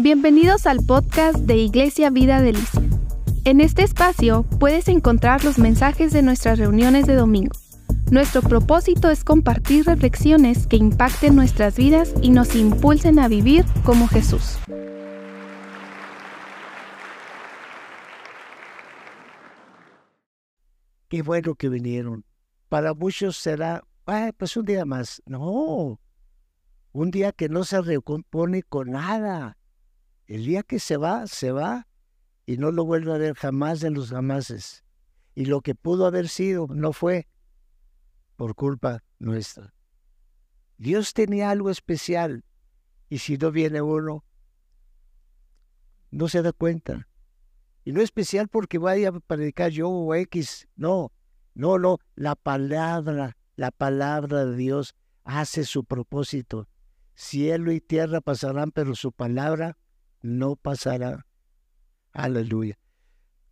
Bienvenidos al podcast de Iglesia Vida Delicia. En este espacio puedes encontrar los mensajes de nuestras reuniones de domingo. Nuestro propósito es compartir reflexiones que impacten nuestras vidas y nos impulsen a vivir como Jesús. Qué bueno que vinieron. Para muchos será, ah, pues un día más. No, un día que no se recompone con nada. El día que se va, se va y no lo vuelve a ver jamás en los jamases. Y lo que pudo haber sido no fue por culpa nuestra. Dios tenía algo especial y si no viene uno, no se da cuenta. Y no especial porque vaya a predicar yo o X, no, no, no, la palabra, la palabra de Dios hace su propósito. Cielo y tierra pasarán, pero su palabra no pasará. Aleluya.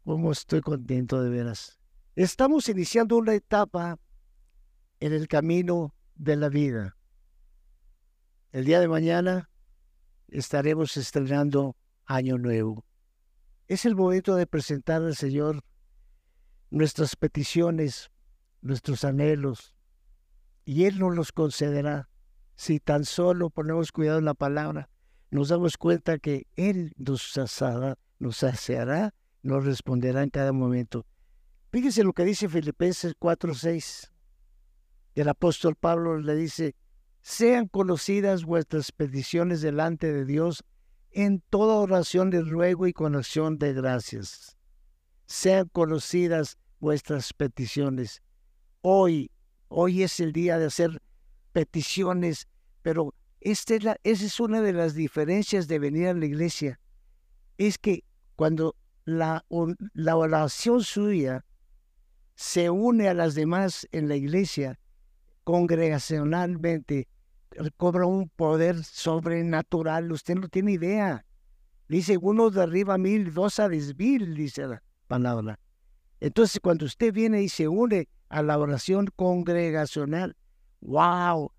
¿Cómo estoy contento de veras? Estamos iniciando una etapa en el camino de la vida. El día de mañana estaremos estrenando Año Nuevo. Es el momento de presentar al Señor nuestras peticiones, nuestros anhelos, y Él nos los concederá si tan solo ponemos cuidado en la palabra nos damos cuenta que Él nos saciará, nos saciará, nos responderá en cada momento. Fíjense lo que dice Filipenses 4:6. El apóstol Pablo le dice, sean conocidas vuestras peticiones delante de Dios en toda oración de ruego y con acción de gracias. Sean conocidas vuestras peticiones. Hoy, hoy es el día de hacer peticiones, pero esta es esa es una de las diferencias de venir a la iglesia. Es que cuando la, oración suya se une a las demás en la iglesia, congregacionalmente, cobra un poder sobrenatural. Usted no tiene idea. Dice uno de arriba mil, dos a mil, dice la palabra. Entonces, cuando usted viene y se une a la oración congregacional, wow,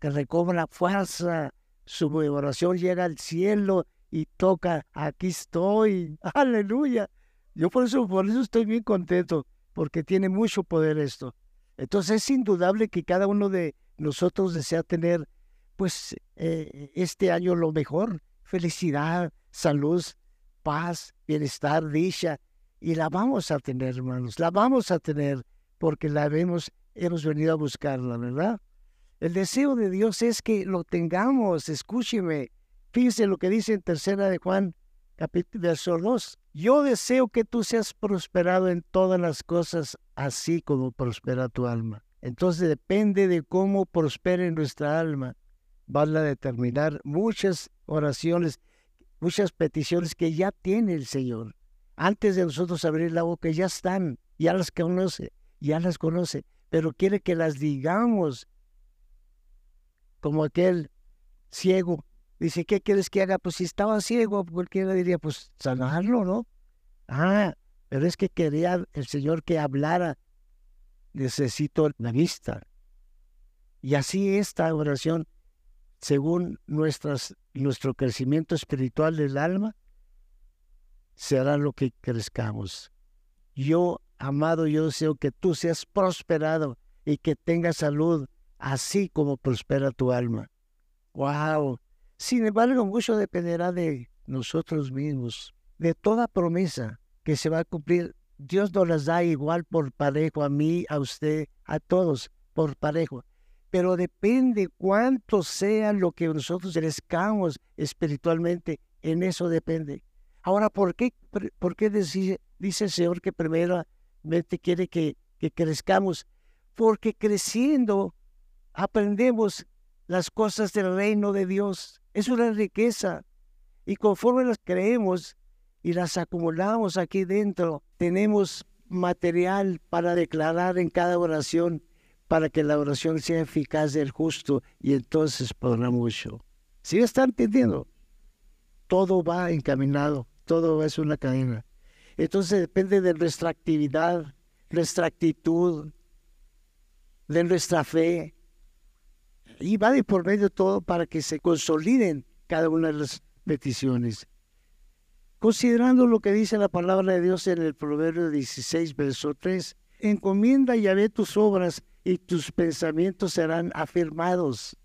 que recobra fuerza, su oración llega al cielo y toca, aquí estoy, aleluya. Yo por eso, por eso estoy bien contento, porque tiene mucho poder esto. Entonces es indudable que cada uno de nosotros desea tener, pues, eh, este año lo mejor, felicidad, salud, paz, bienestar, dicha, y la vamos a tener, hermanos, la vamos a tener, porque la hemos, hemos venido a buscarla, ¿verdad? El deseo de Dios es que lo tengamos, escúcheme. Fíjese lo que dice en tercera de Juan, capítulo verso 2. Yo deseo que tú seas prosperado en todas las cosas, así como prospera tu alma. Entonces depende de cómo prospere nuestra alma. Van a determinar muchas oraciones, muchas peticiones que ya tiene el Señor. Antes de nosotros abrir la boca, ya están, ya las conoce, ya las conoce, pero quiere que las digamos como aquel ciego. Dice, ¿qué quieres que haga? Pues si estaba ciego, cualquiera diría, pues sanarlo, ¿no? Ah, pero es que quería el Señor que hablara. Necesito la vista. Y así esta oración, según nuestro crecimiento espiritual del alma, será lo que crezcamos. Yo, amado, yo deseo que tú seas prosperado y que tengas salud así como prospera tu alma. ¡Wow! Sin embargo, mucho dependerá de nosotros mismos, de toda promesa que se va a cumplir. Dios nos las da igual por parejo, a mí, a usted, a todos, por parejo. Pero depende cuánto sea lo que nosotros crezcamos espiritualmente, en eso depende. Ahora, ¿por qué, por qué dice, dice el Señor que primeramente quiere que, que crezcamos? Porque creciendo aprendemos las cosas del reino de Dios. Es una riqueza. Y conforme las creemos y las acumulamos aquí dentro, tenemos material para declarar en cada oración, para que la oración sea eficaz del justo y entonces podrá mucho. ¿Sí están entendiendo? Todo va encaminado, todo es una cadena. Entonces depende de nuestra actividad, nuestra actitud, de nuestra fe, y va de por medio todo para que se consoliden cada una de las, peticiones. Considerando lo que dice la palabra de Dios en el Proverbio 16, verso 3, encomienda y ve tus obras y tus pensamientos serán afirmados.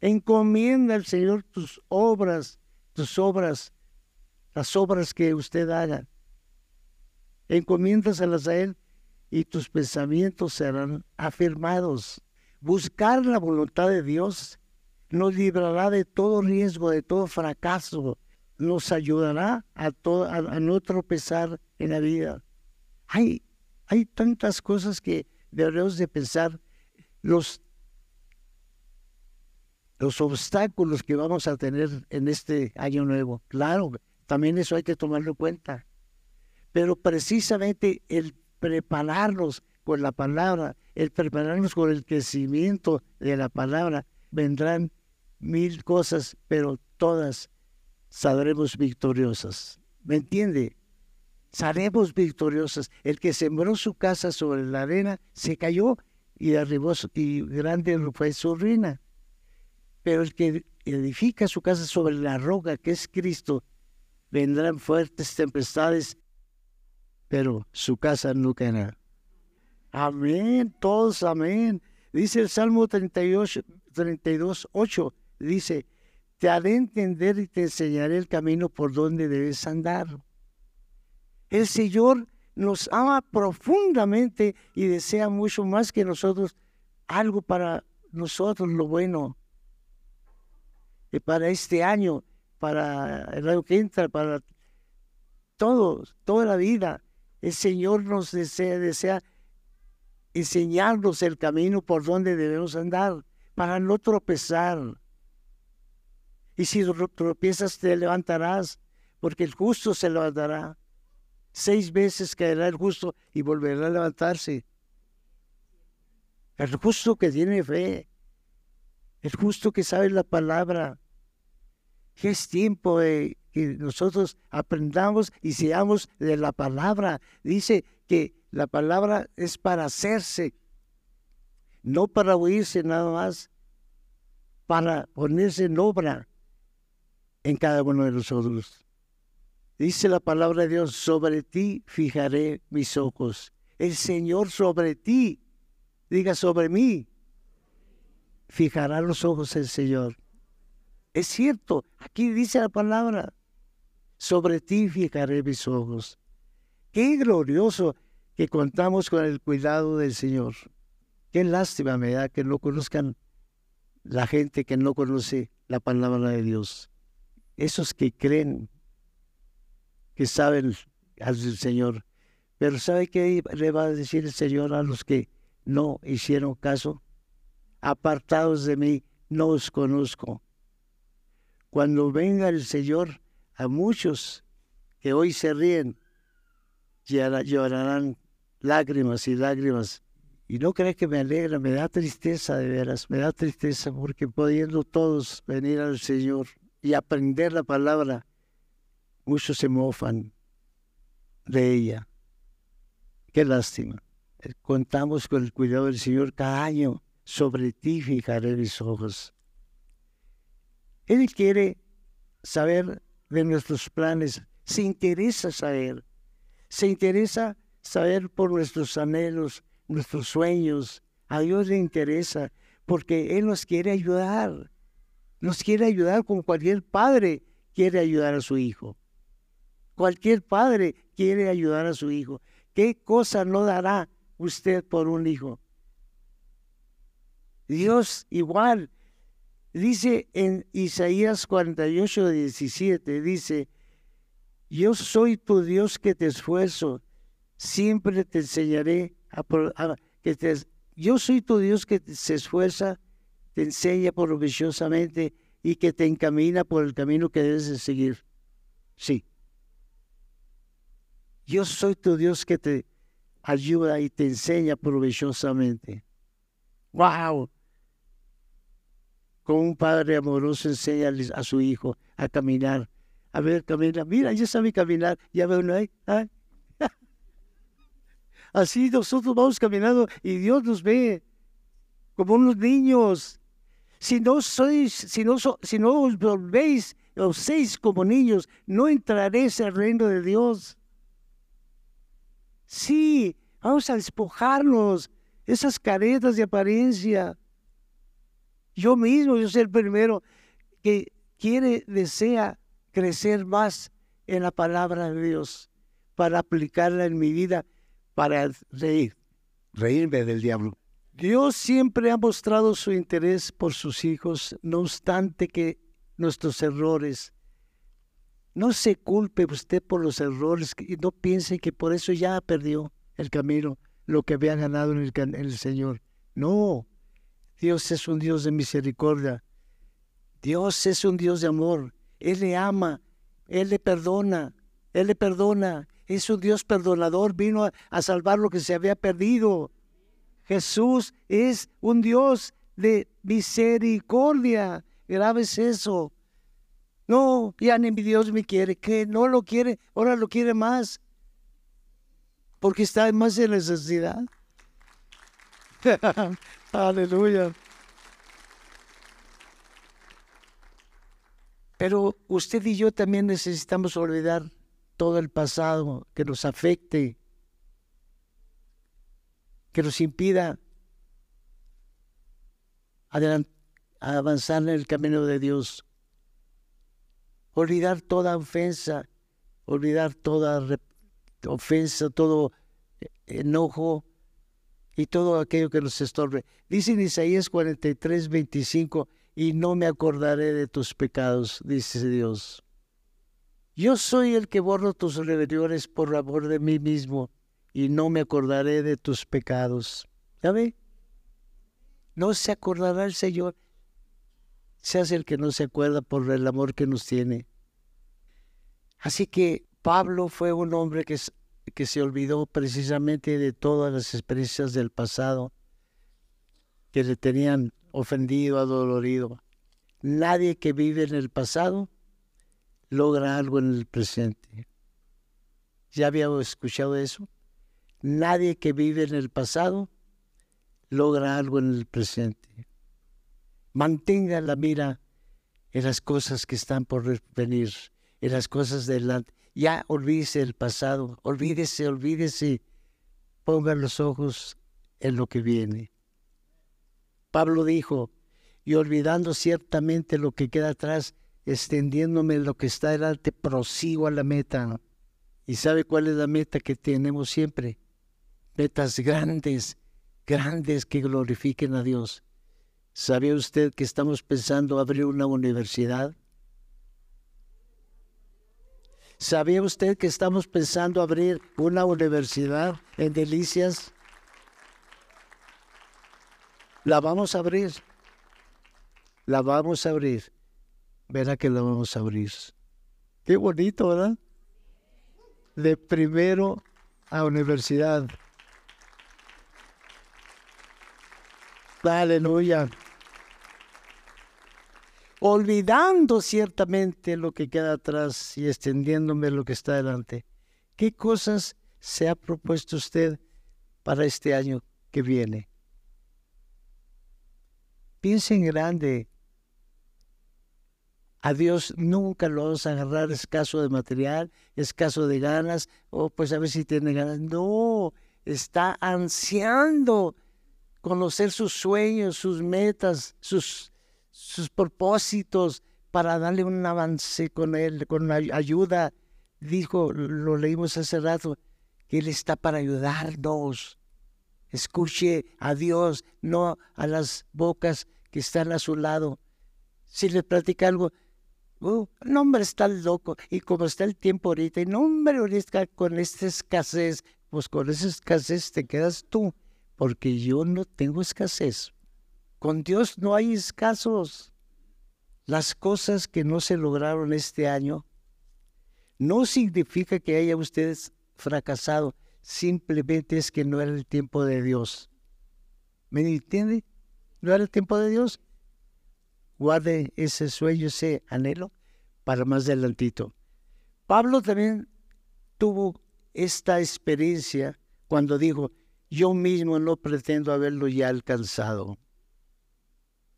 Encomienda al Señor tus obras, tus obras, las obras que usted haga. Encomiéndaselas a Él y tus pensamientos serán afirmados. Buscar la voluntad de Dios nos librará de todo riesgo, de todo fracaso, nos ayudará a, no tropezar en la vida. Hay, hay tantas cosas que debemos de pensar, los, los obstáculos que vamos a tener en este año nuevo. Claro, también eso hay que tomarlo en cuenta. Pero precisamente el prepararnos con la palabra, el prepararnos con el crecimiento de la palabra, vendrán mil cosas, pero todas saldremos victoriosas. ¿Me entiende? Saremos victoriosas. El que sembró su casa sobre la arena se cayó y arribó y grande fue su ruina. Pero el que edifica su casa sobre la roca que es Cristo, vendrán fuertes tempestades, pero su casa no caerá. Amén, todos amén. Dice el Salmo 38, 32, 8, dice, te haré entender y te enseñaré el camino por donde debes andar. El Señor nos ama profundamente y desea mucho más que nosotros algo para nosotros, lo bueno. Y para este año, para el año que entra, para todos, toda la vida, el Señor nos desea, desea enseñarnos el camino por donde debemos andar, para no tropezar y si tropiezas te levantarás, porque el justo se levantará. Seis veces caerá el justo y volverá a levantarse. El justo que tiene fe, el justo que sabe la palabra. es tiempo de que nosotros aprendamos y seamos de la palabra. Dice que la palabra es para hacerse, no para oírse nada más, para ponerse en obra en cada uno de nosotros. Dice la palabra de Dios, sobre ti fijaré mis ojos. El Señor sobre ti, diga sobre mí, fijará los ojos el Señor. Es cierto, aquí dice la palabra, sobre ti fijaré mis ojos. Qué glorioso que contamos con el cuidado del Señor. Qué lástima me da que no conozcan la gente que no conoce la palabra de Dios esos que creen que saben al Señor. Pero ¿sabe qué le va a decir el Señor a los que no hicieron caso? Apartados de mí, no os conozco. Cuando venga el Señor, a muchos que hoy se ríen, llorarán lágrimas y lágrimas. Y no crees que me alegra, me da tristeza de veras, me da tristeza porque pudiendo todos venir al Señor, y aprender la palabra, muchos se mofan de ella. Qué lástima. Eh, contamos con el cuidado del Señor cada año. Sobre ti fijaré mis ojos. Él quiere saber de nuestros planes. Se interesa saber. Se interesa saber por nuestros anhelos, nuestros sueños. A Dios le interesa porque Él nos quiere ayudar nos quiere ayudar como cualquier padre quiere ayudar a su hijo. Cualquier padre quiere ayudar a su hijo. ¿Qué cosa no dará usted por un hijo? Dios igual. Dice en Isaías 48, 17, dice, yo soy tu Dios que te esfuerzo, siempre te enseñaré a, que te, yo soy tu Dios que se esfuerza te enseña provisiosamente y que te encamina por el camino que debes de seguir. Sí. Yo soy tu Dios que te ayuda y te enseña provisiosamente. ¡Wow! Como un padre amoroso enseña a su hijo a caminar. A ver, camina. Mira, ya sabe caminar. Ya veo uno ahí. Así nosotros vamos caminando y Dios nos ve como unos niños Si no sois, si no, os volvéis, os seis como niños, no entraréis al reino de Dios. Sí, vamos a despojarnos esas caretas de apariencia. Yo mismo, yo soy el primero que quiere, desea crecer más en la palabra de Dios para aplicarla en mi vida, para reír, reírme del diablo. Dios siempre ha mostrado su interés por sus hijos, no obstante que nuestros errores. No se culpe usted por los errores y no piense que por eso ya perdió el camino, lo que había ganado en el, el Señor. No, Dios es un Dios de misericordia. Dios es un Dios de amor. Él le ama, Él le perdona, Él le perdona. Es un Dios perdonador, vino a, salvar lo que se había perdido. Jesús es un Dios de misericordia. Grave es eso. No, ya ni mi Dios me quiere, que no lo quiere, ahora lo quiere más. Porque está más en necesidad. Aleluya. Pero usted y yo también necesitamos olvidar todo el pasado que nos afecte, que nos impida avanzar en el camino de Dios. Olvidar toda ofensa, olvidar toda ofensa, todo enojo y todo aquello que nos estorbe. Dice en Isaías 43, 25, y no me acordaré de tus pecados, dice Dios. Yo soy el que borro tus rebeliones por amor de mí mismo, y no me acordaré de tus pecados. ¿Sabe? No se acordará el Señor. Se hace el que no se acuerda por el amor que nos tiene. Así que Pablo fue un hombre que, que se olvidó precisamente de todas las experiencias del pasado que le tenían ofendido, adolorido. Nadie que vive en el pasado logra algo en el presente. ¿Ya había escuchado eso? Nadie que vive en el pasado logra algo en el presente. Mantenga la mira en las cosas que están por venir, en las cosas delante. Ya olvídese el pasado, olvídese, olvídese. Ponga los ojos en lo que viene. Pablo dijo, y olvidando ciertamente lo que queda atrás, extendiéndome lo que está delante, prosigo a la meta. ¿Y sabe cuál es la meta que tenemos siempre? Metas grandes, grandes que glorifiquen a Dios. ¿Sabe usted que estamos pensando abrir una universidad? ¿Sabía usted que estamos pensando abrir una universidad en Delicias? La vamos a abrir. La vamos a abrir. Verá que la vamos a abrir. Qué bonito, ¿verdad? De primero a universidad. Aleluya. Olvidando ciertamente lo que queda atrás y extendiéndome lo que está delante. ¿Qué cosas se ha propuesto usted para este año que viene? Piensa en grande. A Dios nunca lo vas a agarrar escaso de material, escaso de ganas, o pues a ver si tiene ganas. No, está ansiando conocer sus sueños, sus metas, sus, sus propósitos para darle un avance con él, con ayuda. Dijo, lo leímos hace rato, que Él está para ayudarnos. Escuche a Dios, no a las bocas que están a su lado. Si le platica algo, uh, no hombre, está loco. Y como está el tiempo ahorita, y no hombre, ahorita con esta escasez, pues con esa escasez te quedas tú, porque yo no tengo escasez. Con Dios no hay escasos. Las cosas que no se lograron este año no significa que haya ustedes fracasado, simplemente es que no era el tiempo de Dios. ¿Me entiende? ¿No era el tiempo de Dios? Guarde ese sueño, ese anhelo para más adelantito. Pablo también tuvo esta experiencia cuando dijo, yo mismo no pretendo haberlo ya alcanzado.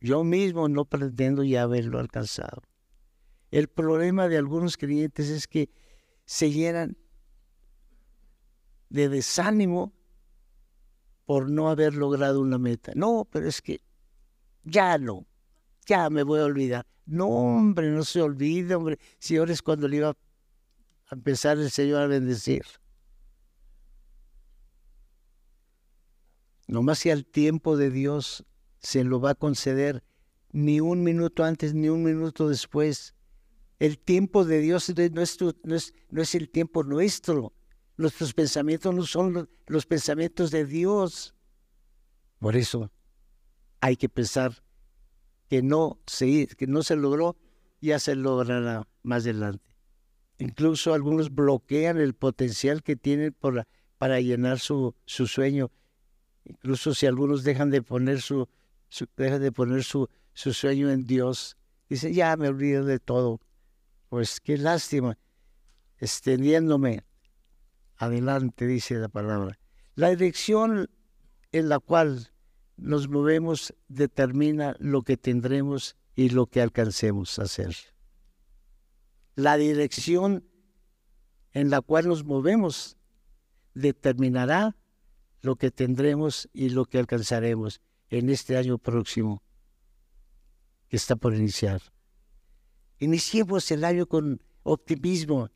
Yo mismo no pretendo ya haberlo alcanzado. El problema de algunos creyentes es que se llenan de desánimo por no haber logrado una meta. No, pero es que ya no, ya me voy a olvidar. No, hombre, no se olvide, hombre. Si es cuando le iba a empezar el Señor a bendecir. Nomás si al tiempo de Dios se lo va a conceder, ni un minuto antes, ni un minuto después. El tiempo de Dios no es, no es, el tiempo nuestro. Nuestros pensamientos no son los, pensamientos de Dios. Por eso hay que pensar que no se, que no se logró, ya se logrará más adelante. Incluso algunos bloquean el potencial que tienen para llenar su, su sueño. Incluso si algunos dejan de poner su, dejan de poner su, su sueño en Dios, dice, ya me olvido de todo. Pues qué lástima, extendiéndome adelante, dice la palabra. La dirección en la cual nos movemos determina lo que tendremos y lo que alcancemos a hacer. La dirección en la cual nos movemos determinará lo que tendremos y lo que alcanzaremos en este año próximo que está por iniciar. Iniciemos el año con optimismo,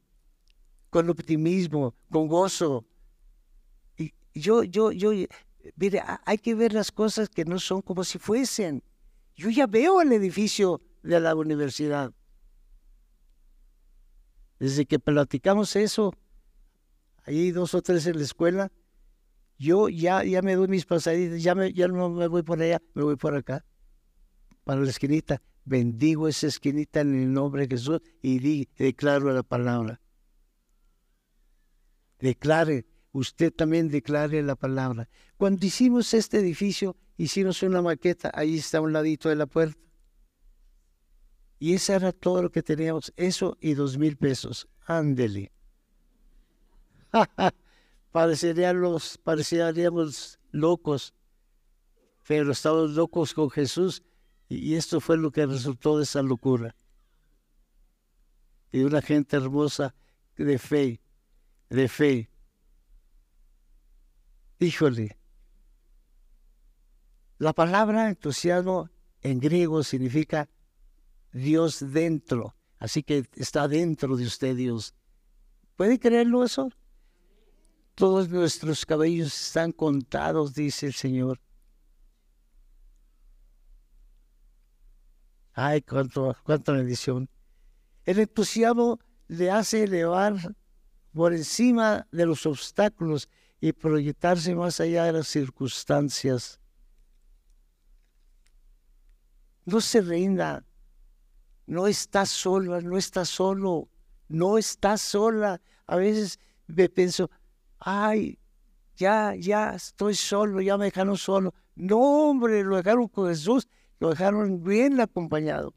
con optimismo, con gozo. Y yo, yo, yo, mire, hay que ver las cosas que no son como si fuesen. Yo ya veo el edificio de la universidad. Desde que platicamos eso, hay dos o tres en la escuela, yo ya, ya me doy mis pasaditas, ya, me, no me voy por allá, me voy por acá, para la esquinita. Bendigo esa esquinita en el nombre de Jesús y declaro la palabra. Declare, usted también declare la palabra. Cuando hicimos este edificio, hicimos una maqueta, ahí está a un ladito de la puerta. Y eso era todo lo que teníamos, eso y dos mil pesos. Ándele. Pareceríamos, pareceríamos locos, pero estamos locos con Jesús y esto fue lo que resultó de esa locura. Y una gente hermosa de fe, de fe. Híjole, la palabra entusiasmo en griego significa Dios dentro. Así que está dentro de usted Dios. ¿Puede creerlo eso? Todos nuestros cabellos están contados, dice el Señor. Ay, cuánto, cuánta bendición. El entusiasmo le hace elevar por encima de los obstáculos y proyectarse más allá de las circunstancias. No se rinda, no está sola, no está solo, no está sola. A veces me pienso, ay, ya, ya estoy solo, ya me dejaron solo. No, hombre, lo dejaron con Jesús, lo dejaron bien acompañado.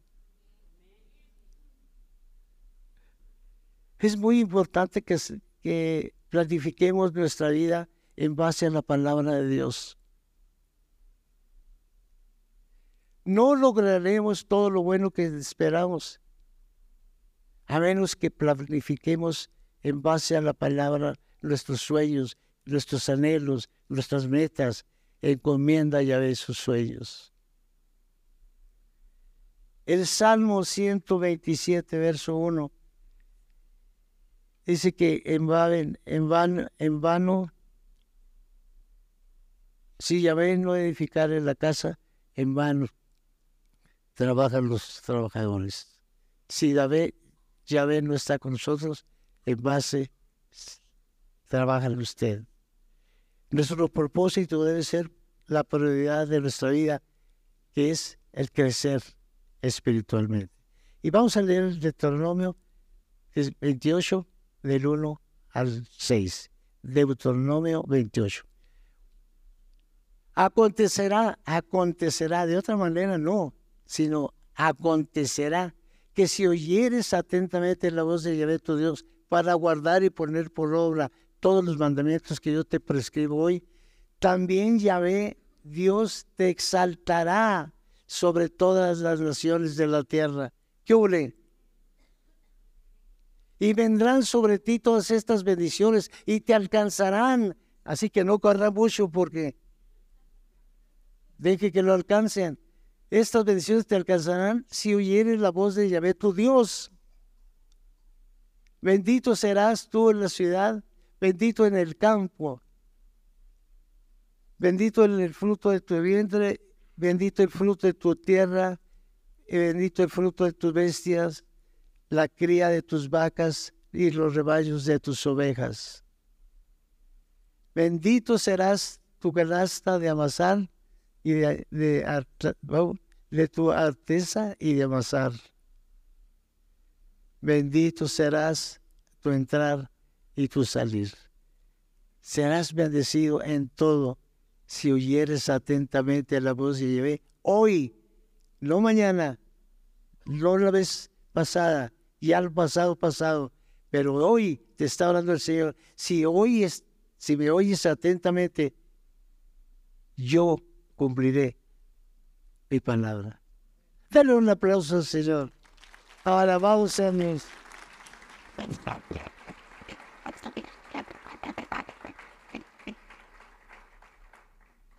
Es muy importante que planifiquemos nuestra vida en base a la palabra de Dios. no lograremos todo lo bueno que esperamos, a menos que planifiquemos en base a la palabra nuestros sueños, nuestros anhelos, nuestras metas, encomienda ya de sus sueños. El Salmo 127, verso 1, dice que en, vano, en vano, si Yahvé no edificar la casa, en vano trabajan los trabajadores. Si David, Yahvé no está con nosotros, en base trabaja usted. Nuestro propósito debe ser la prioridad de nuestra vida, que es el crecer espiritualmente. Y vamos a leer el Deuteronomio 28, del 1 al 6. Deuteronomio 28. Acontecerá, acontecerá, de otra manera no sino acontecerá que si oyeres atentamente la voz de Yahvé tu Dios para guardar y poner por obra todos los mandamientos que yo te prescribo hoy, también Yahvé Dios te exaltará sobre todas las naciones de la tierra. ¿Qué huele? Y vendrán sobre ti todas estas bendiciones y te alcanzarán. Así que no corra mucho porque deje que lo alcancen. Estas bendiciones te alcanzarán si oyeres la voz de Yahvé tu Dios. Bendito serás tú en la ciudad, bendito en el campo. Bendito en el fruto de tu vientre, bendito el fruto de tu tierra, y bendito el fruto de tus bestias, la cría de tus vacas y los rebaños de tus ovejas. Bendito serás tu canasta de amasar y de, tu artesa y de amasar. Bendito serás tu entrar y tu salir. Serás bendecido en todo si oyeres atentamente la voz de Yahvé. Hoy, no mañana, no la vez pasada, y al pasado pasado, pero hoy te está hablando el Señor. Si oyes, si me oyes atentamente, yo cumpliré mi palabra. Dale un aplauso al Señor. Alabado sea Dios.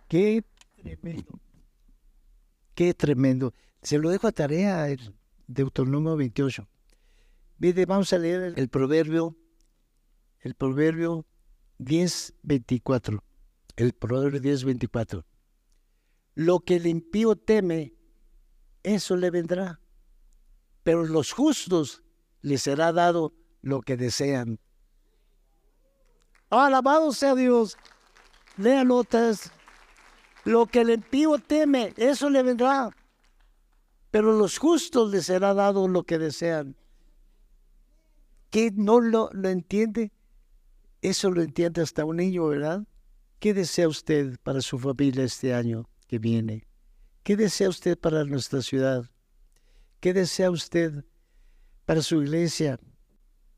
Qué tremendo. Qué tremendo. Se lo dejo a tarea el Deuteronomio 28. Mire, vamos a leer el, proverbio, el proverbio 10, 24. El proverbio 10, 24. Lo que el impío teme, eso le vendrá. Pero los justos les será dado lo que desean. Alabado sea Dios. Lea notas. Lo que el impío teme, eso le vendrá. Pero los justos les será dado lo que desean. ¿Qué no lo, lo entiende? Eso lo entiende hasta un niño, ¿verdad? ¿Qué desea usted para su familia este año? que viene. ¿Qué desea usted para nuestra ciudad? ¿Qué desea usted para su iglesia?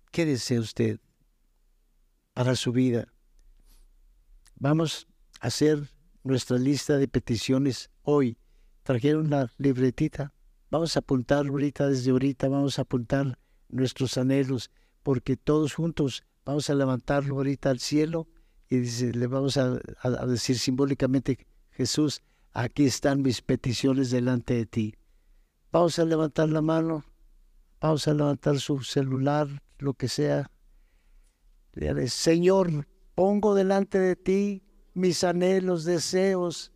¿Qué desea usted para su vida? Vamos a hacer nuestra lista de peticiones hoy. Trajeron una libretita. Vamos a apuntar ahorita, desde ahorita, vamos a apuntar nuestros anhelos, porque todos juntos vamos a levantarlo ahorita al cielo y le vamos a decir simbólicamente, Jesús, aquí están mis peticiones delante de ti. Vamos a levantar la mano, vamos a levantar su celular, lo que sea. Señor, pongo delante de ti mis anhelos, deseos,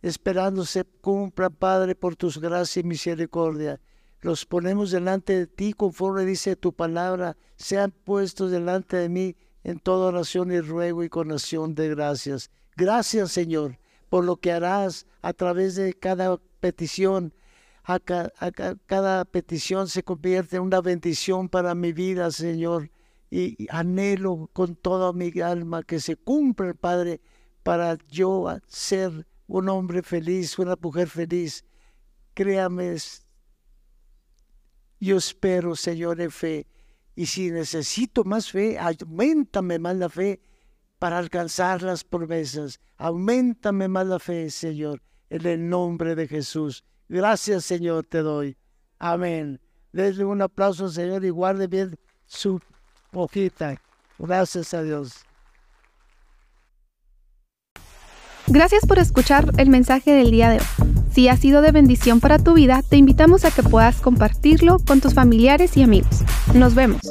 esperando se cumpla, Padre, por tus gracias y misericordia. Los ponemos delante de ti conforme dice tu palabra, sean puestos delante de mí en toda oración y ruego y con acción de gracias. Gracias, Señor, por lo que harás a través de cada petición. A, cada petición se convierte en una bendición para mi vida, Señor. Y, anhelo con toda mi alma que se cumpla, Padre, para yo ser un hombre feliz, una mujer feliz. Créame, yo espero, Señor, en fe. Y si necesito más fe, aumentame más la fe para alcanzar las promesas. Aumentame más la fe, Señor, en el nombre de Jesús. Gracias, Señor, te doy. Amén. Denle un aplauso, Señor, y guarde bien su hojita. Gracias a Dios. Gracias por escuchar el mensaje del día de hoy. Si ha sido de bendición para tu vida, te invitamos a que puedas compartirlo con tus familiares y amigos. Nos vemos.